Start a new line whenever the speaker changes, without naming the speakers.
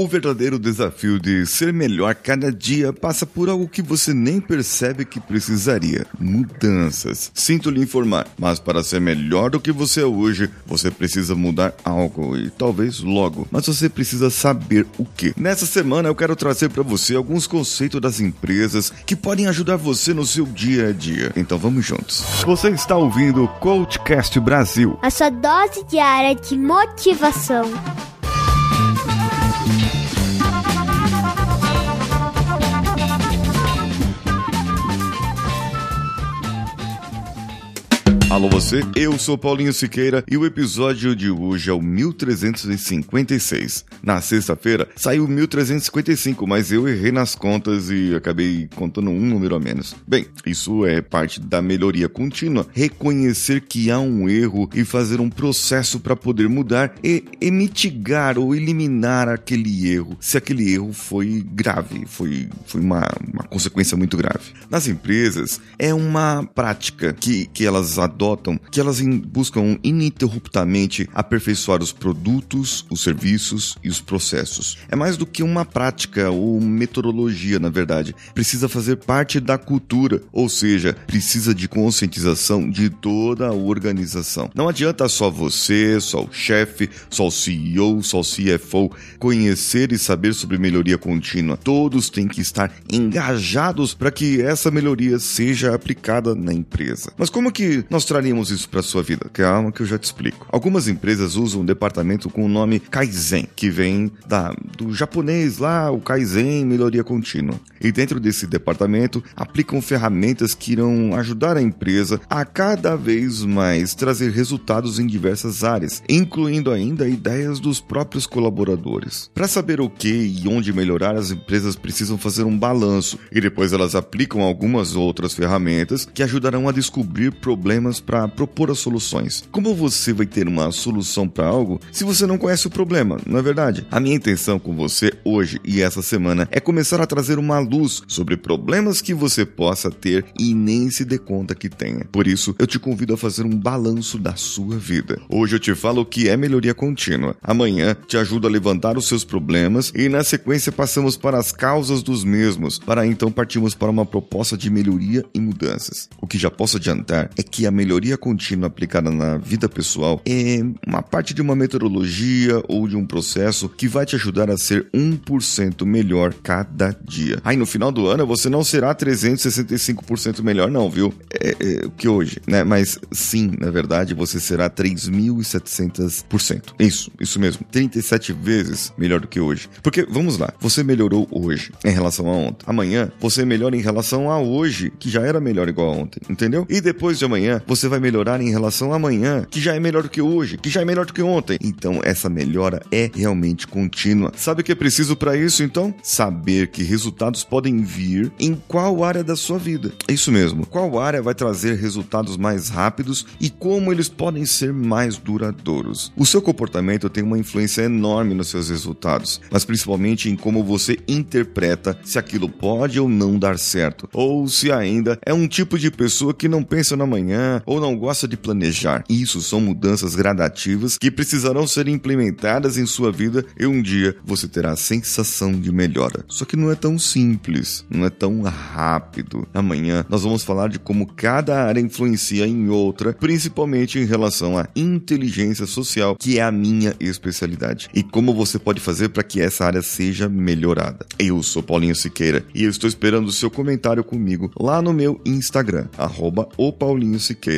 O verdadeiro desafio de ser melhor cada dia passa por algo que você nem percebe que precisaria: mudanças. Sinto lhe informar, mas para ser melhor do que você é hoje, você precisa mudar algo e talvez logo. Mas você precisa saber o que. Nessa semana eu quero trazer para você alguns conceitos das empresas que podem ajudar você no seu dia a dia. Então vamos juntos. Você está ouvindo o Coachcast Brasil.
A sua dose diária de motivação.
Alô você, eu sou Paulinho Siqueira e o episódio de hoje é o 1356. Na sexta-feira saiu 1355, mas eu errei nas contas e acabei contando um número a menos. Bem, isso é parte da melhoria contínua, reconhecer que há um erro e fazer um processo para poder mudar e, e mitigar ou eliminar aquele erro, se aquele erro foi grave, foi, foi uma, uma consequência muito grave. Nas empresas, é uma prática que, que elas adotam adotam que elas buscam ininterruptamente aperfeiçoar os produtos, os serviços e os processos. É mais do que uma prática ou metodologia, na verdade. Precisa fazer parte da cultura, ou seja, precisa de conscientização de toda a organização. Não adianta só você, só o chefe, só o CEO, só o CFO conhecer e saber sobre melhoria contínua. Todos têm que estar engajados para que essa melhoria seja aplicada na empresa. Mas como que nós traríamos isso para sua vida? Calma que eu já te explico. Algumas empresas usam um departamento com o nome Kaizen, que vem da, do japonês lá, o Kaizen, melhoria contínua. E dentro desse departamento aplicam ferramentas que irão ajudar a empresa a cada vez mais trazer resultados em diversas áreas, incluindo ainda ideias dos próprios colaboradores. Para saber o que e onde melhorar, as empresas precisam fazer um balanço e depois elas aplicam algumas outras ferramentas que ajudarão a descobrir problemas para propor as soluções. Como você vai ter uma solução para algo se você não conhece o problema, não é verdade? A minha intenção com você hoje e essa semana é começar a trazer uma luz sobre problemas que você possa ter e nem se dê conta que tenha. Por isso, eu te convido a fazer um balanço da sua vida. Hoje eu te falo o que é melhoria contínua. Amanhã te ajudo a levantar os seus problemas e na sequência passamos para as causas dos mesmos, para então partirmos para uma proposta de melhoria e mudanças. O que já posso adiantar é que a melhoria melhoria contínua aplicada na vida pessoal é uma parte de uma metodologia ou de um processo que vai te ajudar a ser 1% melhor cada dia. Aí no final do ano você não será 365% melhor, não, viu? É, é que hoje, né? Mas sim, na verdade, você será 3.700%. Isso, isso mesmo. 37 vezes melhor do que hoje. Porque, vamos lá, você melhorou hoje em relação a ontem. Amanhã, você melhora em relação a hoje, que já era melhor igual a ontem, entendeu? E depois de amanhã, você você vai melhorar em relação a amanhã, que já é melhor do que hoje, que já é melhor do que ontem. Então, essa melhora é realmente contínua. Sabe o que é preciso para isso, então? Saber que resultados podem vir em qual área da sua vida. É isso mesmo. Qual área vai trazer resultados mais rápidos e como eles podem ser mais duradouros. O seu comportamento tem uma influência enorme nos seus resultados, mas principalmente em como você interpreta se aquilo pode ou não dar certo, ou se ainda é um tipo de pessoa que não pensa no amanhã ou não gosta de planejar. Isso são mudanças gradativas que precisarão ser implementadas em sua vida e um dia você terá a sensação de melhora. Só que não é tão simples, não é tão rápido. Amanhã nós vamos falar de como cada área influencia em outra, principalmente em relação à inteligência social, que é a minha especialidade, e como você pode fazer para que essa área seja melhorada. Eu sou Paulinho Siqueira e eu estou esperando o seu comentário comigo lá no meu Instagram, arroba o Paulinho Siqueira